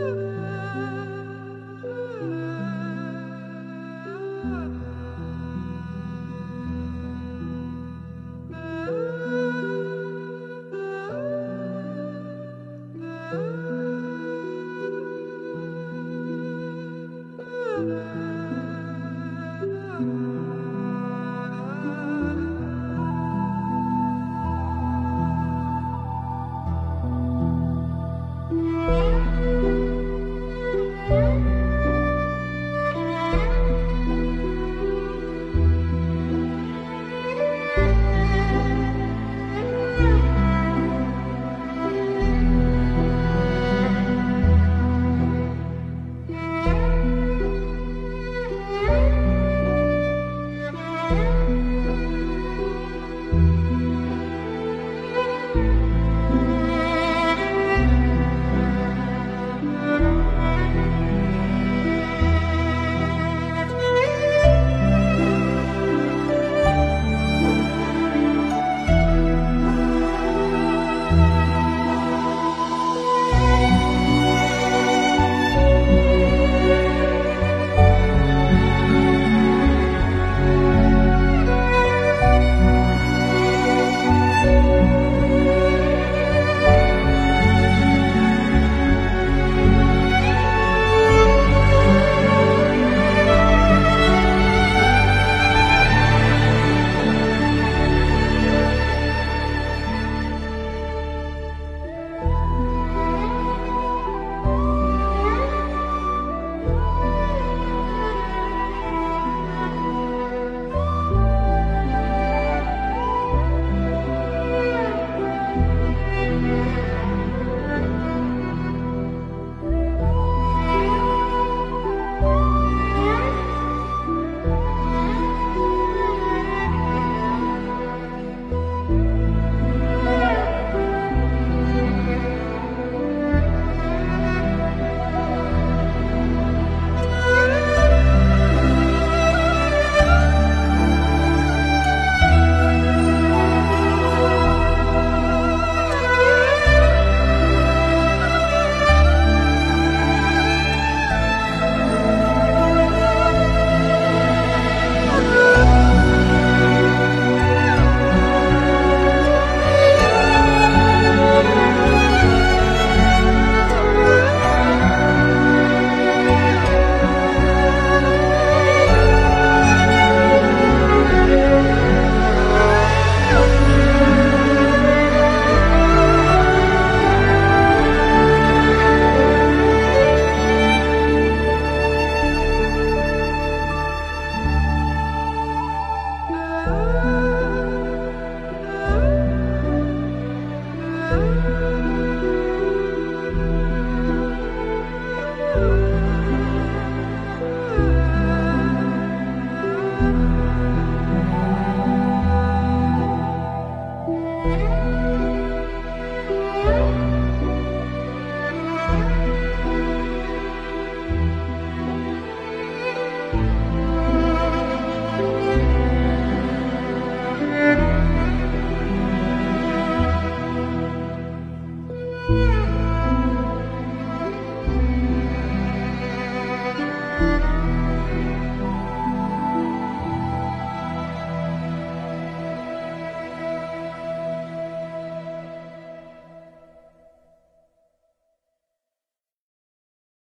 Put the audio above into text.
Ooh.